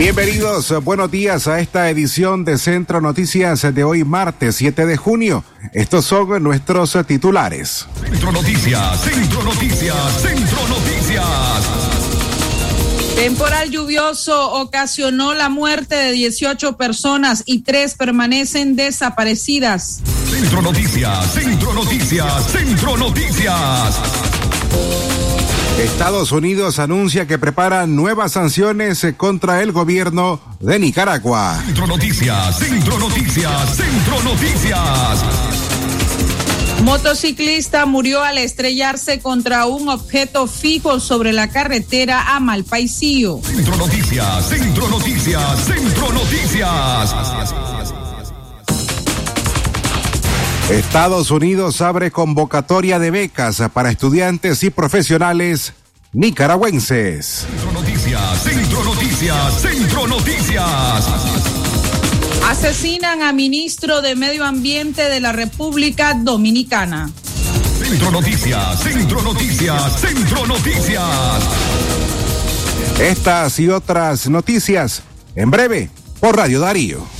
Bienvenidos, buenos días a esta edición de Centro Noticias de hoy martes 7 de junio. Estos son nuestros titulares. Centro Noticias, Centro Noticias, Centro Noticias. Temporal lluvioso ocasionó la muerte de 18 personas y tres permanecen desaparecidas. Centro Noticias, Centro Noticias, Centro Noticias. Estados Unidos anuncia que prepara nuevas sanciones contra el gobierno de Nicaragua. Centro Noticias, Centro Noticias, Centro Noticias. Motociclista murió al estrellarse contra un objeto fijo sobre la carretera a Malpaisillo. Centro Noticias, Centro Noticias, Centro Noticias. Estados Unidos abre convocatoria de becas para estudiantes y profesionales nicaragüenses. Centro Noticias, Centro Noticias, Centro Noticias. Asesinan a ministro de Medio Ambiente de la República Dominicana. Centro Noticias, Centro Noticias, Centro Noticias. Estas y otras noticias en breve por Radio Darío.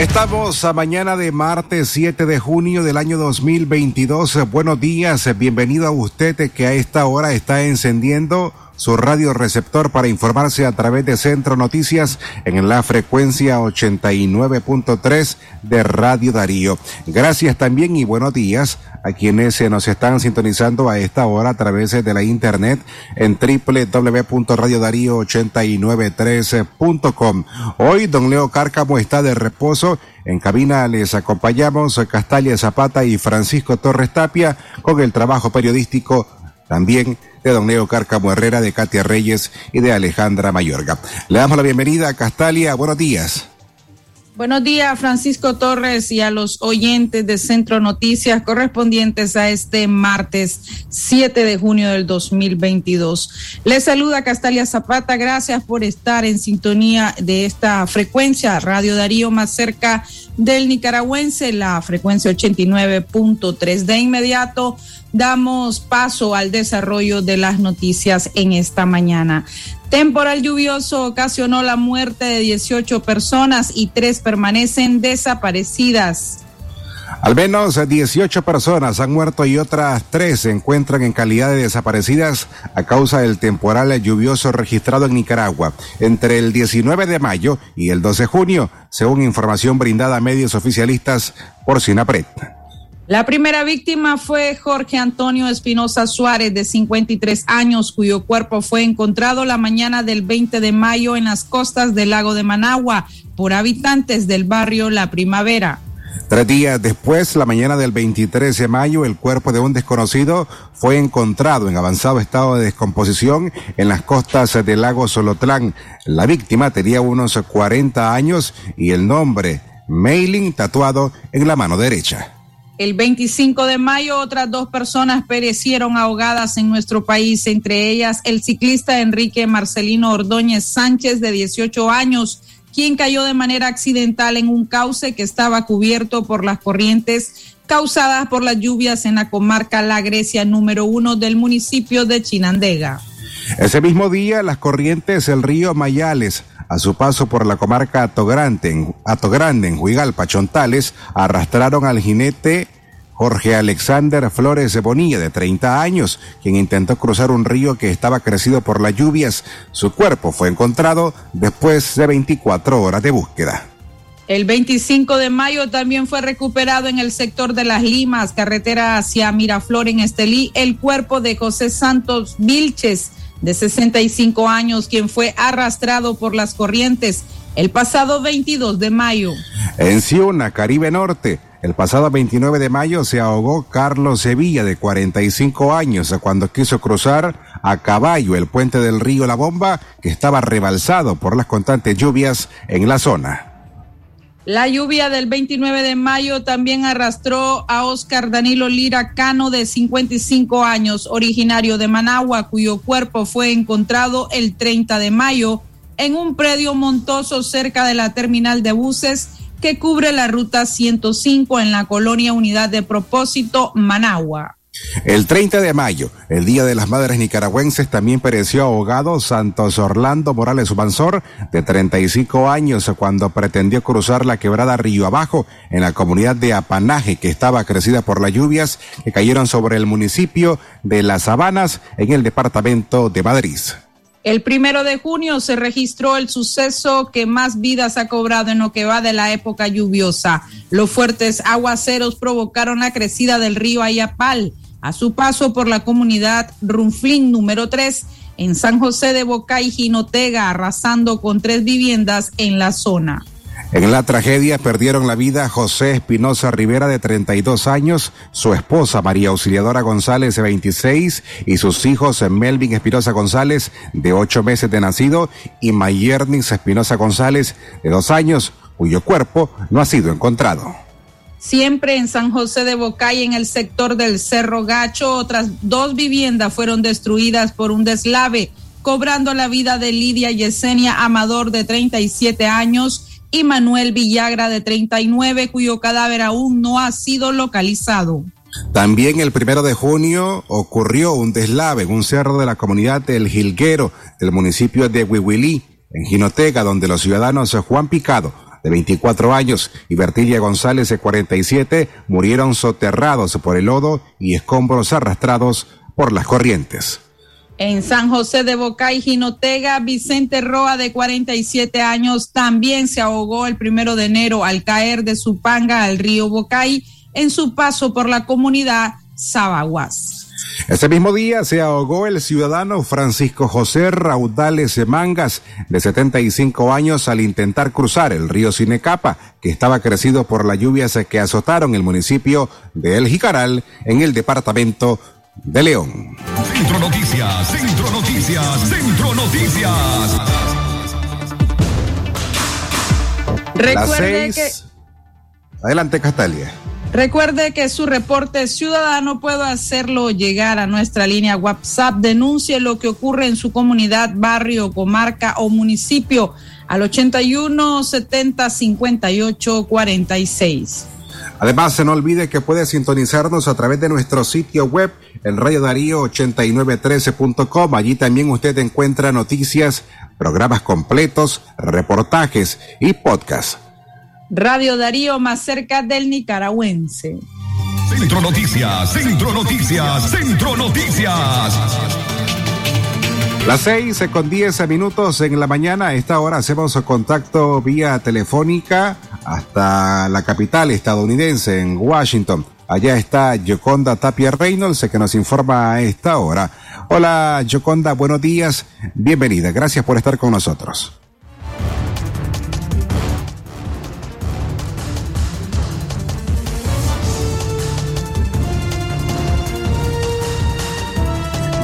Estamos a mañana de martes 7 de junio del año 2022. Buenos días, bienvenido a usted que a esta hora está encendiendo su radio receptor para informarse a través de Centro Noticias en la frecuencia 89.3 de Radio Darío. Gracias también y buenos días a quienes se nos están sintonizando a esta hora a través de la internet en www.radiodarío8913.com. Hoy don Leo Cárcamo está de reposo. En cabina les acompañamos Castalia Zapata y Francisco Torres Tapia con el trabajo periodístico también de don Leo Cárcamo Herrera, de Katia Reyes y de Alejandra Mayorga. Le damos la bienvenida a Castalia. Buenos días. Buenos días, Francisco Torres, y a los oyentes de Centro Noticias correspondientes a este martes 7 de junio del 2022. Les saluda Castalia Zapata. Gracias por estar en sintonía de esta frecuencia, Radio Darío, más cerca del nicaragüense, la frecuencia 89.3. De inmediato damos paso al desarrollo de las noticias en esta mañana. Temporal lluvioso ocasionó la muerte de 18 personas y tres permanecen desaparecidas. Al menos 18 personas han muerto y otras tres se encuentran en calidad de desaparecidas a causa del temporal lluvioso registrado en Nicaragua entre el 19 de mayo y el 12 de junio, según información brindada a medios oficialistas por Sinapret. La primera víctima fue Jorge Antonio Espinosa Suárez, de 53 años, cuyo cuerpo fue encontrado la mañana del 20 de mayo en las costas del lago de Managua por habitantes del barrio La Primavera. Tres días después, la mañana del 23 de mayo, el cuerpo de un desconocido fue encontrado en avanzado estado de descomposición en las costas del lago Solotlán. La víctima tenía unos 40 años y el nombre Mailing tatuado en la mano derecha. El 25 de mayo otras dos personas perecieron ahogadas en nuestro país, entre ellas el ciclista Enrique Marcelino Ordóñez Sánchez de 18 años, quien cayó de manera accidental en un cauce que estaba cubierto por las corrientes causadas por las lluvias en la comarca La Grecia número uno del municipio de Chinandega. Ese mismo día, las corrientes del río Mayales a su paso por la comarca Atogrande, en, Atogrande, en Huigalpa, Chontales, arrastraron al jinete Jorge Alexander Flores de Bonilla, de 30 años, quien intentó cruzar un río que estaba crecido por las lluvias. Su cuerpo fue encontrado después de 24 horas de búsqueda. El 25 de mayo también fue recuperado en el sector de Las Limas, carretera hacia Miraflor en Estelí, el cuerpo de José Santos Vilches, de 65 años, quien fue arrastrado por las corrientes el pasado 22 de mayo. En Ciuna, Caribe Norte, El pasado 29 de mayo se ahogó Carlos Sevilla, de 45 años, cuando quiso cruzar a caballo el puente del río La Bomba, que estaba rebalsado por las constantes lluvias en la zona. La lluvia del 29 de mayo también arrastró a Oscar Danilo Lira Cano, de 55 años, originario de Managua, cuyo cuerpo fue encontrado el 30 de mayo en un predio montoso cerca de la terminal de buses que cubre la ruta 105 en la colonia Unidad de Propósito, Managua. El 30 de mayo, el Día de las Madres Nicaragüenses, también pereció ahogado Santos Orlando Morales Ubansor, de 35 años, cuando pretendió cruzar la quebrada Río Abajo en la comunidad de Apanaje, que estaba crecida por las lluvias que cayeron sobre el municipio de Las Sabanas en el departamento de Madrid. El primero de junio se registró el suceso que más vidas ha cobrado en lo que va de la época lluviosa. Los fuertes aguaceros provocaron la crecida del río Ayapal a su paso por la comunidad Runflin número 3 en San José de Boca y Jinotega, arrasando con tres viviendas en la zona. En la tragedia perdieron la vida José Espinosa Rivera de 32 años, su esposa María Auxiliadora González de 26 y sus hijos Melvin Espinosa González de 8 meses de nacido y Mayernis Espinosa González de 2 años, cuyo cuerpo no ha sido encontrado. Siempre en San José de Bocay, en el sector del Cerro Gacho, otras dos viviendas fueron destruidas por un deslave, cobrando la vida de Lidia Yesenia Amador de 37 años y Manuel Villagra de 39, cuyo cadáver aún no ha sido localizado. También el primero de junio ocurrió un deslave en un cerro de la comunidad del Gilguero del municipio de Huihuilí, en Jinotega, donde los ciudadanos Juan Picado, de 24 años, y Bertilla González, de 47, murieron soterrados por el lodo y escombros arrastrados por las corrientes. En San José de Bocay, Jinotega, Vicente Roa, de 47 años, también se ahogó el primero de enero al caer de su panga al río Bocay en su paso por la comunidad Sabaguas. Ese mismo día se ahogó el ciudadano Francisco José Raudales Mangas, de 75 años, al intentar cruzar el río Cinecapa, que estaba crecido por las lluvias que azotaron el municipio de El Jicaral, en el departamento de León. Centro Noticias, Centro Noticias, Centro Noticias. Recuerde que. Adelante, Castalia. Recuerde que su reporte ciudadano puede hacerlo llegar a nuestra línea WhatsApp. Denuncie lo que ocurre en su comunidad, barrio, comarca o municipio al 81 70 58 46. Además, no olvide que puede sintonizarnos a través de nuestro sitio web en Radio Darío 8913.com. Allí también usted encuentra noticias, programas completos, reportajes y podcasts. Radio Darío más cerca del nicaragüense. Centro Noticias, Centro Noticias, Centro Noticias. Las seis con diez minutos en la mañana. A esta hora hacemos contacto vía telefónica hasta la capital estadounidense, en Washington. Allá está Yoconda Tapia Reynolds, que nos informa a esta hora. Hola, Yoconda, buenos días. Bienvenida. Gracias por estar con nosotros.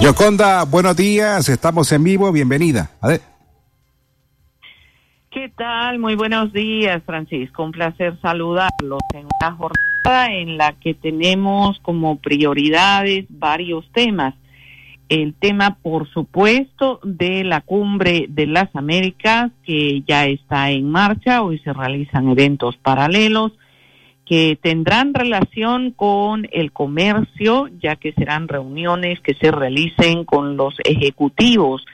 Yoconda, buenos días. Estamos en vivo. Bienvenida. A ¿Qué tal? Muy buenos días, Francisco. Un placer saludarlos en una jornada en la que tenemos como prioridades varios temas. El tema, por supuesto, de la cumbre de las Américas, que ya está en marcha. Hoy se realizan eventos paralelos que tendrán relación con el comercio, ya que serán reuniones que se realicen con los ejecutivos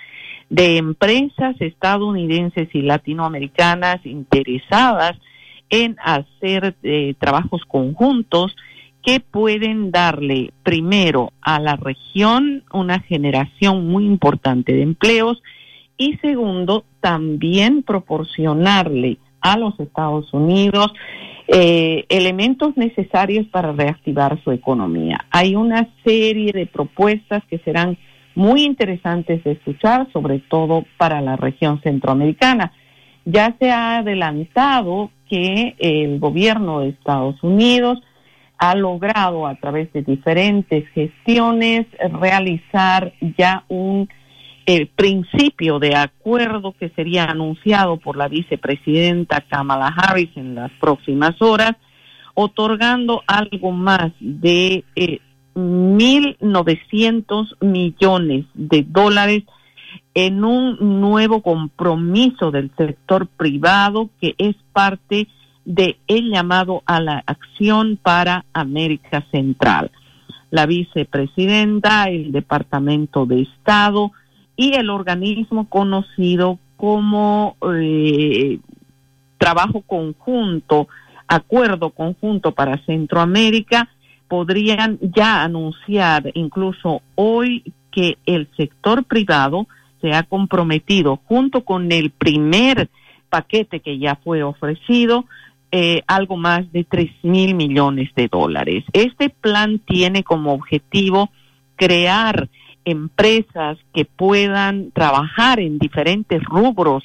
de empresas estadounidenses y latinoamericanas interesadas en hacer eh, trabajos conjuntos que pueden darle primero a la región una generación muy importante de empleos y segundo también proporcionarle a los Estados Unidos eh, elementos necesarios para reactivar su economía. Hay una serie de propuestas que serán muy interesantes de escuchar, sobre todo para la región centroamericana. Ya se ha adelantado que el gobierno de Estados Unidos ha logrado a través de diferentes gestiones realizar ya un eh, principio de acuerdo que sería anunciado por la vicepresidenta Kamala Harris en las próximas horas, otorgando algo más de eh, 1.900 millones de dólares en un nuevo compromiso del sector privado que es parte de el llamado a la acción para América Central. La vicepresidenta, el Departamento de Estado y el organismo conocido como eh, Trabajo Conjunto, Acuerdo Conjunto para Centroamérica, podrían ya anunciar incluso hoy que el sector privado se ha comprometido junto con el primer paquete que ya fue ofrecido eh, algo más de tres mil millones de dólares. Este plan tiene como objetivo crear empresas que puedan trabajar en diferentes rubros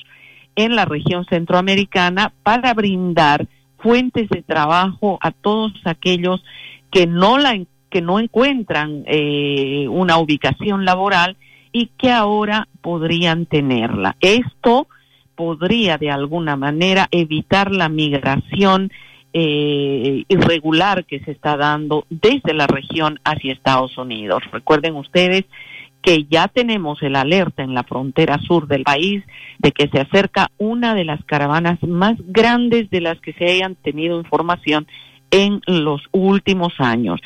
en la región centroamericana para brindar fuentes de trabajo a todos aquellos que no la que no encuentran eh, una ubicación laboral y que ahora podrían tenerla. Esto podría de alguna manera evitar la migración eh, irregular que se está dando desde la región hacia Estados Unidos. Recuerden ustedes que ya tenemos el alerta en la frontera sur del país de que se acerca una de las caravanas más grandes de las que se hayan tenido información en los últimos años.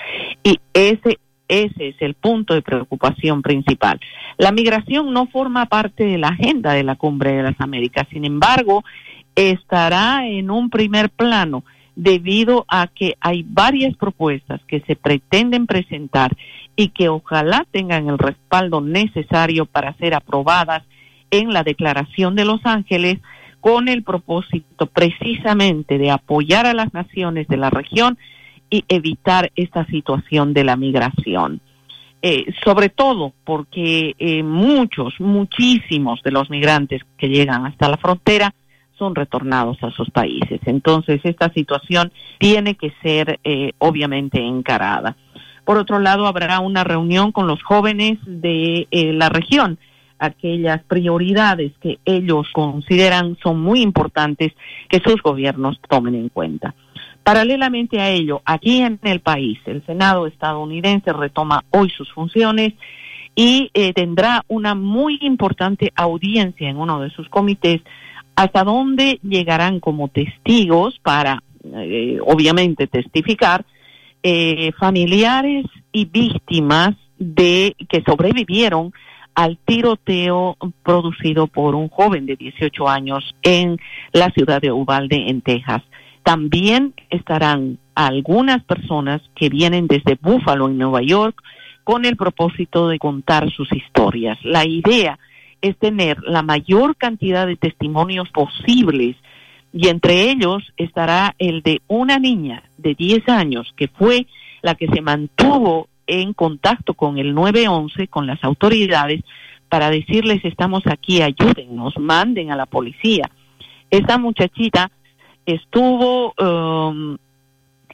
Y ese, ese es el punto de preocupación principal. La migración no forma parte de la agenda de la Cumbre de las Américas, sin embargo, estará en un primer plano debido a que hay varias propuestas que se pretenden presentar y que ojalá tengan el respaldo necesario para ser aprobadas en la Declaración de Los Ángeles con el propósito precisamente de apoyar a las naciones de la región y evitar esta situación de la migración. Eh, sobre todo porque eh, muchos, muchísimos de los migrantes que llegan hasta la frontera son retornados a sus países. Entonces, esta situación tiene que ser eh, obviamente encarada. Por otro lado, habrá una reunión con los jóvenes de la región aquellas prioridades que ellos consideran son muy importantes que sus gobiernos tomen en cuenta. Paralelamente a ello, aquí en el país, el Senado estadounidense retoma hoy sus funciones y eh, tendrá una muy importante audiencia en uno de sus comités, hasta donde llegarán como testigos para, eh, obviamente, testificar eh, familiares y víctimas de que sobrevivieron al tiroteo producido por un joven de 18 años en la ciudad de Uvalde, en Texas. También estarán algunas personas que vienen desde Buffalo, en Nueva York, con el propósito de contar sus historias. La idea es tener la mayor cantidad de testimonios posibles y entre ellos estará el de una niña de 10 años que fue la que se mantuvo en contacto con el 911, con las autoridades, para decirles estamos aquí, ayúdennos, manden a la policía. Esa muchachita estuvo um,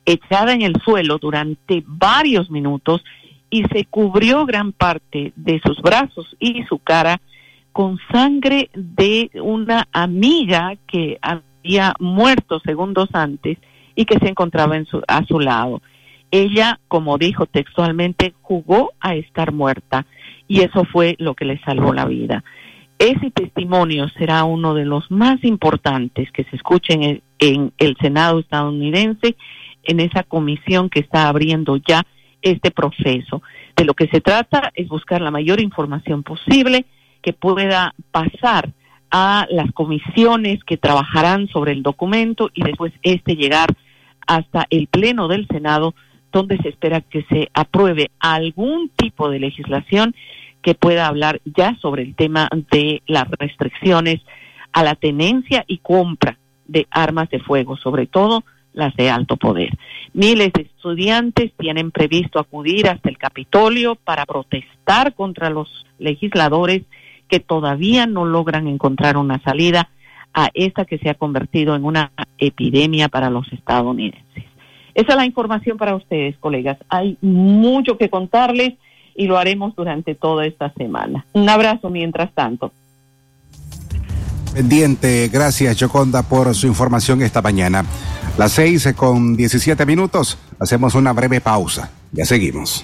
echada en el suelo durante varios minutos y se cubrió gran parte de sus brazos y su cara con sangre de una amiga que había muerto segundos antes y que se encontraba en su, a su lado. Ella, como dijo textualmente, jugó a estar muerta y eso fue lo que le salvó la vida. Ese testimonio será uno de los más importantes que se escuchen en, el Senado estadounidense, en esa comisión que está abriendo ya este proceso. De lo que se trata es buscar la mayor información posible que pueda pasar a las comisiones que trabajarán sobre el documento y después este llegar hasta el Pleno del Senado donde se espera que se apruebe algún tipo de legislación que pueda hablar ya sobre el tema de las restricciones a la tenencia y compra de armas de fuego, sobre todo las de alto poder. Miles de estudiantes tienen previsto acudir hasta el Capitolio para protestar contra los legisladores que todavía no logran encontrar una salida a esta que se ha convertido en una epidemia para los estadounidenses. Esa es la información para ustedes, colegas. Hay mucho que contarles y lo haremos durante toda esta semana. Un abrazo mientras tanto. Pendiente, gracias Joconda por su información esta mañana. Las seis con diecisiete minutos, hacemos una breve pausa. Ya seguimos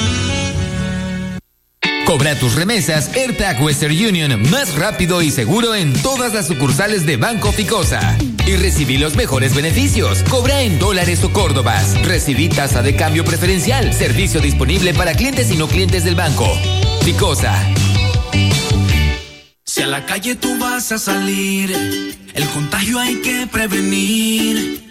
Cobra tus remesas AirTag Western Union más rápido y seguro en todas las sucursales de Banco Ficosa. Y recibí los mejores beneficios. Cobra en dólares o córdobas. Recibí tasa de cambio preferencial. Servicio disponible para clientes y no clientes del banco. Ficosa. Si a la calle tú vas a salir, el contagio hay que prevenir.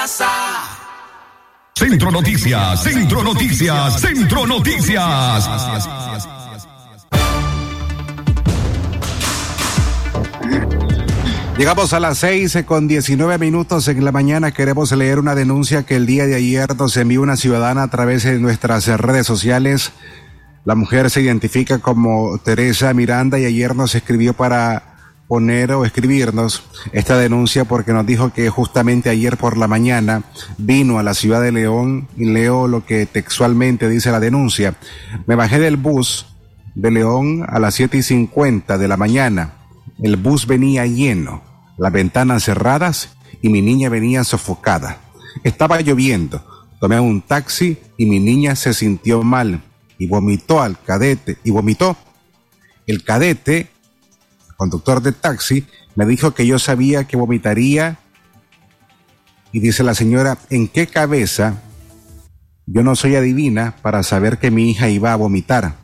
Casa. Centro Noticias, Centro Noticias, Centro Noticias. Llegamos a las seis con diecinueve minutos en la mañana. Queremos leer una denuncia que el día de ayer nos envió una ciudadana a través de nuestras redes sociales. La mujer se identifica como Teresa Miranda y ayer nos escribió para poner o escribirnos esta denuncia porque nos dijo que justamente ayer por la mañana vino a la ciudad de León y leo lo que textualmente dice la denuncia. Me bajé del bus de León a las siete y cincuenta de la mañana. El bus venía lleno las ventanas cerradas y mi niña venía sofocada. Estaba lloviendo. Tomé un taxi y mi niña se sintió mal y vomitó al cadete y vomitó. El cadete, conductor de taxi, me dijo que yo sabía que vomitaría y dice la señora, ¿en qué cabeza? Yo no soy adivina para saber que mi hija iba a vomitar.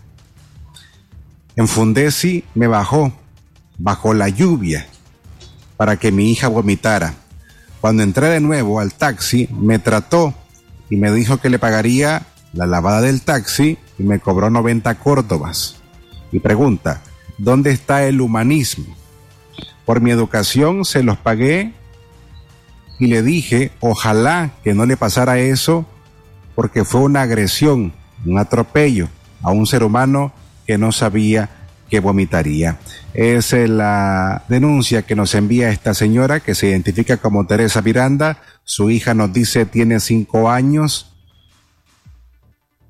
En Fundesi me bajó, bajo la lluvia, para que mi hija vomitara. Cuando entré de nuevo al taxi, me trató y me dijo que le pagaría la lavada del taxi y me cobró 90 córdobas. Y pregunta, ¿dónde está el humanismo? Por mi educación se los pagué y le dije, ojalá que no le pasara eso porque fue una agresión, un atropello a un ser humano que no sabía que vomitaría. Es eh, la denuncia que nos envía esta señora que se identifica como Teresa Miranda. Su hija nos dice tiene cinco años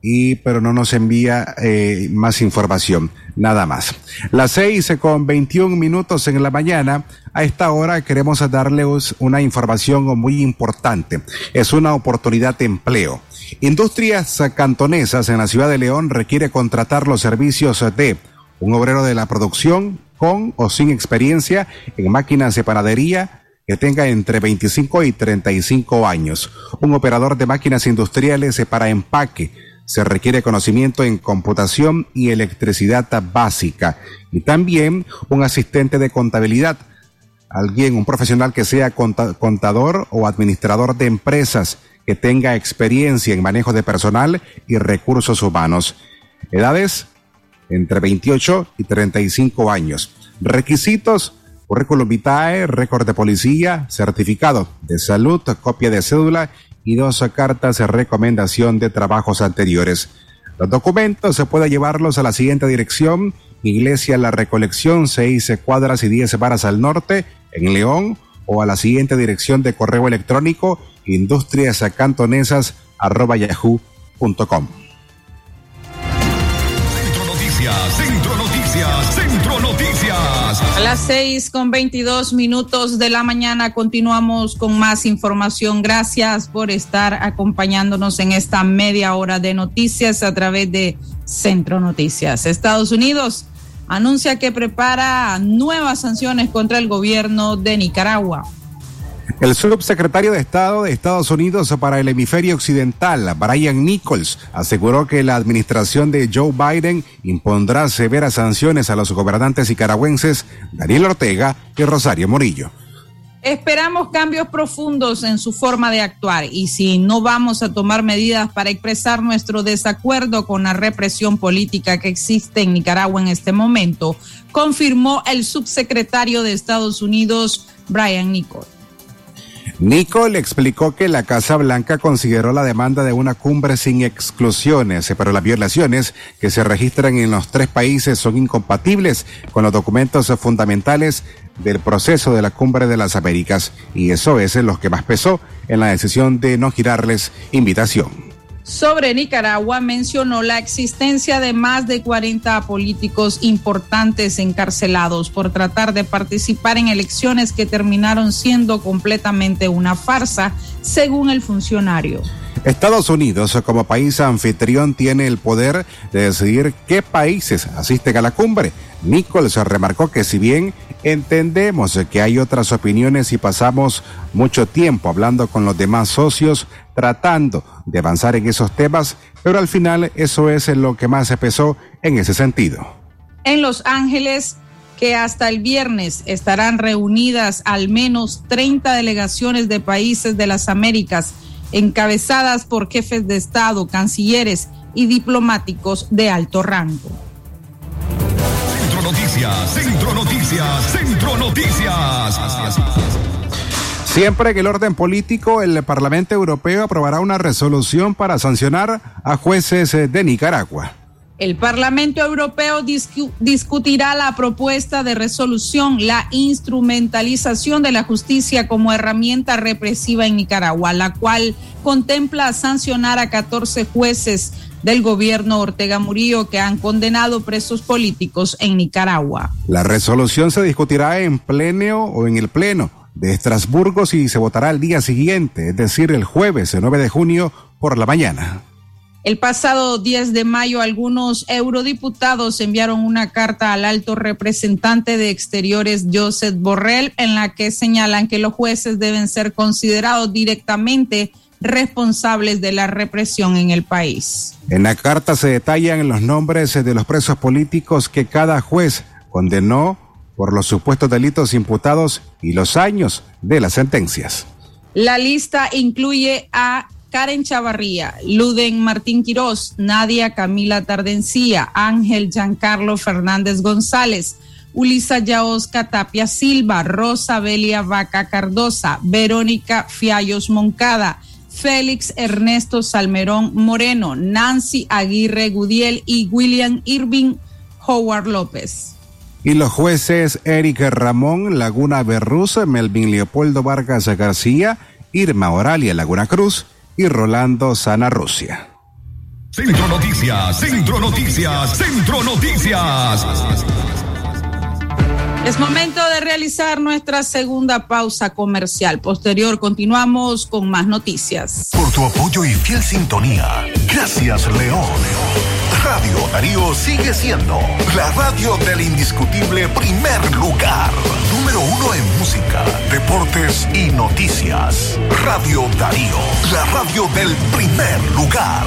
y pero no nos envía eh, más información, nada más. Las seis con 21 minutos en la mañana, a esta hora queremos darles una información muy importante. Es una oportunidad de empleo. Industrias cantonesas en la ciudad de León requiere contratar los servicios de un obrero de la producción con o sin experiencia en máquinas de panadería que tenga entre 25 y 35 años. Un operador de máquinas industriales para empaque. Se requiere conocimiento en computación y electricidad básica. Y también un asistente de contabilidad alguien, un profesional que sea contador o administrador de empresas, que tenga experiencia en manejo de personal y recursos humanos. Edades entre 28 y 35 años. Requisitos, currículum vitae, récord de policía, certificado de salud, copia de cédula y dos cartas de recomendación de trabajos anteriores. Los documentos se puede llevarlos a la siguiente dirección, Iglesia La Recolección, seis cuadras y 10 varas al norte, en León, o a la siguiente dirección de correo electrónico, industriasacantonesas.yahoo.com. Centro Noticias, Centro. A las seis con veintidós minutos de la mañana continuamos con más información. Gracias por estar acompañándonos en esta media hora de noticias a través de Centro Noticias. Estados Unidos anuncia que prepara nuevas sanciones contra el gobierno de Nicaragua. El subsecretario de Estado de Estados Unidos para el hemisferio occidental, Brian Nichols, aseguró que la administración de Joe Biden impondrá severas sanciones a los gobernantes nicaragüenses Daniel Ortega y Rosario Morillo. Esperamos cambios profundos en su forma de actuar y si no vamos a tomar medidas para expresar nuestro desacuerdo con la represión política que existe en Nicaragua en este momento, confirmó el subsecretario de Estados Unidos, Brian Nichols. Nicole explicó que la Casa Blanca consideró la demanda de una cumbre sin exclusiones, pero las violaciones que se registran en los tres países son incompatibles con los documentos fundamentales del proceso de la cumbre de las Américas. Y eso es lo que más pesó en la decisión de no girarles invitación sobre Nicaragua mencionó la existencia de más de 40 políticos importantes encarcelados por tratar de participar en elecciones que terminaron siendo completamente una farsa, según el funcionario. Estados Unidos, como país anfitrión, tiene el poder de decidir qué países asisten a la cumbre. Nichols remarcó que si bien entendemos que hay otras opiniones y pasamos mucho tiempo hablando con los demás socios, tratando de avanzar en esos temas, pero al final eso es lo que más pesó en ese sentido. En Los Ángeles, que hasta el viernes estarán reunidas al menos 30 delegaciones de países de las Américas, encabezadas por jefes de Estado, cancilleres y diplomáticos de alto rango. Centro Noticias, Centro Noticias, Centro Noticias. Siempre que el orden político, el Parlamento Europeo aprobará una resolución para sancionar a jueces de Nicaragua. El Parlamento Europeo discutirá la propuesta de resolución, la instrumentalización de la justicia como herramienta represiva en Nicaragua, la cual contempla sancionar a 14 jueces del gobierno Ortega Murillo que han condenado presos políticos en Nicaragua. La resolución se discutirá en pleno o en el pleno de Estrasburgo y se votará el día siguiente, es decir, el jueves, el 9 de junio, por la mañana. El pasado 10 de mayo, algunos eurodiputados enviaron una carta al alto representante de Exteriores, Joseph Borrell, en la que señalan que los jueces deben ser considerados directamente responsables de la represión en el país. En la carta se detallan los nombres de los presos políticos que cada juez condenó por los supuestos delitos imputados y los años de las sentencias. La lista incluye a Karen Chavarría, Luden Martín Quirós, Nadia Camila Tardencía, Ángel Giancarlo Fernández González, Ulisa Yaosca Tapia Silva, Rosa Belia Vaca Cardosa, Verónica Fiallos Moncada, Félix Ernesto Salmerón Moreno, Nancy Aguirre Gudiel y William Irving Howard López. Y los jueces Eric Ramón Laguna Berruz, Melvin Leopoldo Vargas García, Irma Oralia Laguna Cruz y Rolando Sana Rusia. Centro Noticias, Centro Noticias, Centro Noticias. Es momento de realizar nuestra segunda pausa comercial. Posterior continuamos con más noticias. Por tu apoyo y fiel sintonía. Gracias, León. Radio Darío sigue siendo la radio del indiscutible primer lugar. Número uno en música, deportes y noticias. Radio Darío, la radio del primer lugar.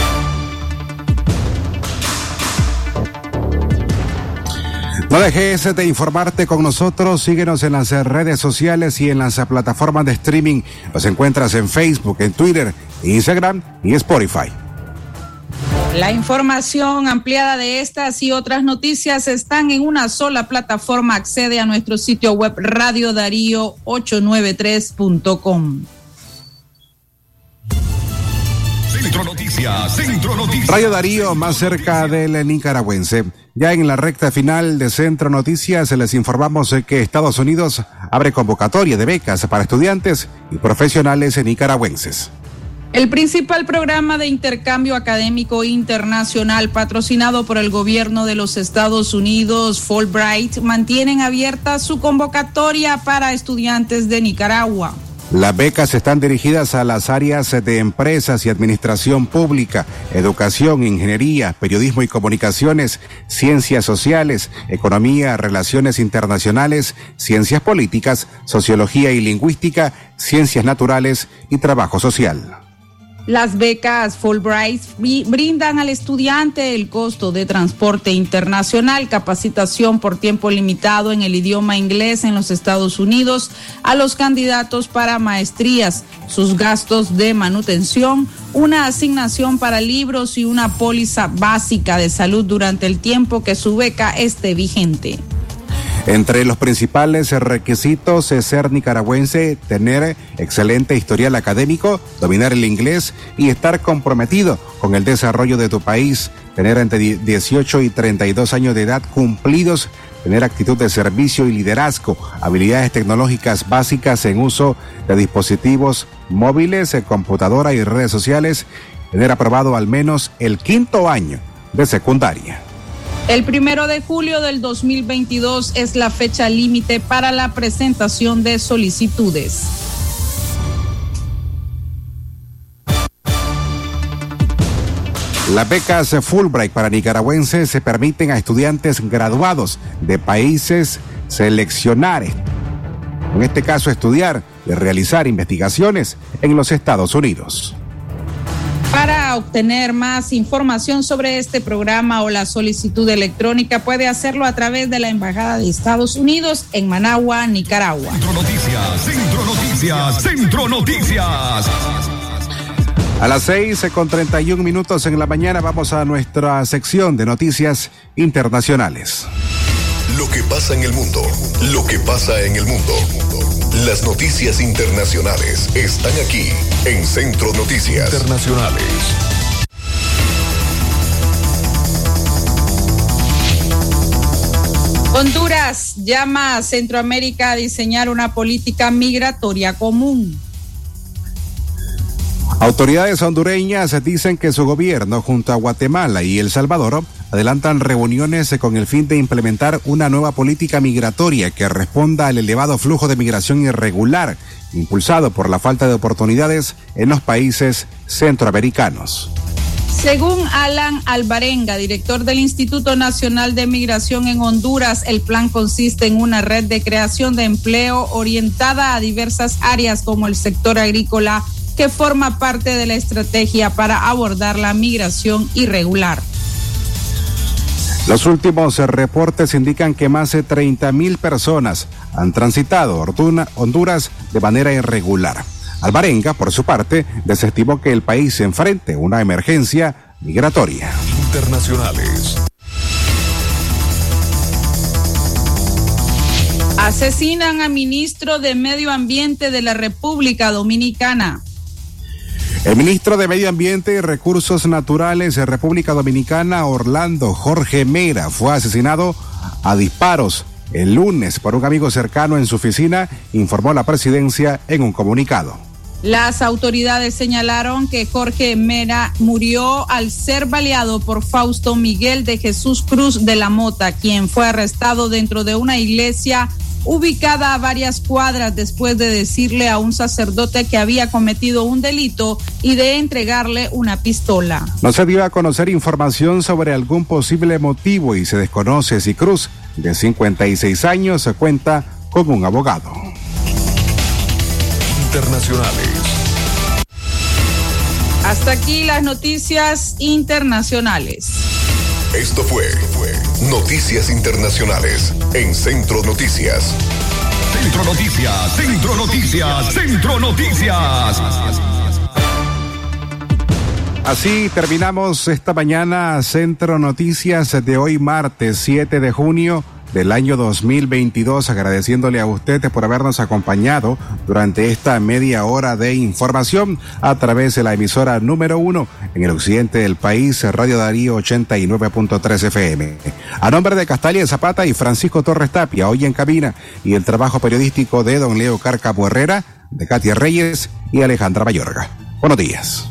No dejes de informarte con nosotros. Síguenos en las redes sociales y en las plataformas de streaming. Nos encuentras en Facebook, en Twitter, Instagram y Spotify. La información ampliada de estas y otras noticias están en una sola plataforma. Accede a nuestro sitio web Radio Darío 893.com. Centro Noticias, Centro Noticias. Radio Darío, más cerca del nicaragüense. Ya en la recta final de Centro Noticias les informamos que Estados Unidos abre convocatoria de becas para estudiantes y profesionales nicaragüenses. El principal programa de intercambio académico internacional patrocinado por el gobierno de los Estados Unidos, Fulbright, mantienen abierta su convocatoria para estudiantes de Nicaragua. Las becas están dirigidas a las áreas de empresas y administración pública, educación, ingeniería, periodismo y comunicaciones, ciencias sociales, economía, relaciones internacionales, ciencias políticas, sociología y lingüística, ciencias naturales y trabajo social. Las becas Fulbright brindan al estudiante el costo de transporte internacional, capacitación por tiempo limitado en el idioma inglés en los Estados Unidos, a los candidatos para maestrías, sus gastos de manutención, una asignación para libros y una póliza básica de salud durante el tiempo que su beca esté vigente. Entre los principales requisitos es ser nicaragüense, tener excelente historial académico, dominar el inglés y estar comprometido con el desarrollo de tu país, tener entre 18 y 32 años de edad cumplidos, tener actitud de servicio y liderazgo, habilidades tecnológicas básicas en uso de dispositivos móviles, computadora y redes sociales, tener aprobado al menos el quinto año de secundaria. El primero de julio del 2022 es la fecha límite para la presentación de solicitudes. Las becas Fulbright para nicaragüenses se permiten a estudiantes graduados de países seleccionar, en este caso estudiar y realizar investigaciones en los Estados Unidos. Para obtener más información sobre este programa o la solicitud electrónica puede hacerlo a través de la Embajada de Estados Unidos en Managua, Nicaragua. Centro Noticias, Centro Noticias, Centro Noticias. A las seis con treinta y un minutos en la mañana vamos a nuestra sección de noticias internacionales. Lo que pasa en el mundo. Lo que pasa en el mundo. Las noticias internacionales están aquí en Centro Noticias Internacionales. Honduras llama a Centroamérica a diseñar una política migratoria común. Autoridades hondureñas dicen que su gobierno, junto a Guatemala y El Salvador, adelantan reuniones con el fin de implementar una nueva política migratoria que responda al elevado flujo de migración irregular, impulsado por la falta de oportunidades en los países centroamericanos. Según Alan Alvarenga, director del Instituto Nacional de Migración en Honduras, el plan consiste en una red de creación de empleo orientada a diversas áreas como el sector agrícola, que forma parte de la estrategia para abordar la migración irregular. Los últimos reportes indican que más de 30 mil personas han transitado Honduras de manera irregular. Alvarenga, por su parte, desestimó que el país se enfrente a una emergencia migratoria. Internacionales. Asesinan a ministro de Medio Ambiente de la República Dominicana. El ministro de Medio Ambiente y Recursos Naturales de República Dominicana, Orlando Jorge Mera, fue asesinado a disparos el lunes por un amigo cercano en su oficina, informó la presidencia en un comunicado. Las autoridades señalaron que Jorge Mera murió al ser baleado por Fausto Miguel de Jesús Cruz de la Mota, quien fue arrestado dentro de una iglesia ubicada a varias cuadras después de decirle a un sacerdote que había cometido un delito y de entregarle una pistola. No se dio a conocer información sobre algún posible motivo y se desconoce si Cruz, de 56 años, se cuenta con un abogado. Internacionales. Hasta aquí las noticias internacionales. Esto fue, fue Noticias Internacionales en Centro Noticias. Centro Noticias, Centro Noticias, Centro Noticias. Así terminamos esta mañana Centro Noticias de hoy martes 7 de junio del año 2022, agradeciéndole a ustedes por habernos acompañado durante esta media hora de información a través de la emisora número uno en el occidente del país, Radio Darío 89.3 FM. A nombre de Castalia Zapata y Francisco Torres Tapia, hoy en cabina, y el trabajo periodístico de don Leo Carcamo Herrera, de Katia Reyes y Alejandra Mayorga. Buenos días.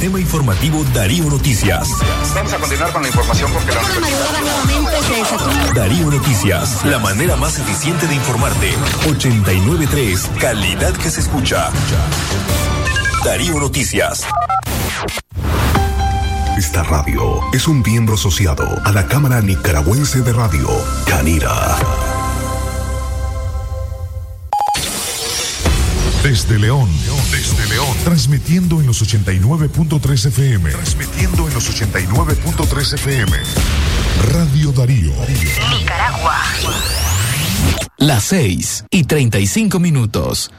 Sistema Informativo Darío Noticias. Vamos a continuar con la información porque la Darío Noticias, la manera más eficiente de informarte. 893, calidad que se escucha. Darío Noticias. Esta radio es un miembro asociado a la Cámara Nicaragüense de Radio, Canira. Desde León, desde León, transmitiendo en los 89.3 FM. Transmitiendo en los 89.3 FM. Radio Darío. Nicaragua. Las 6 y 35 minutos.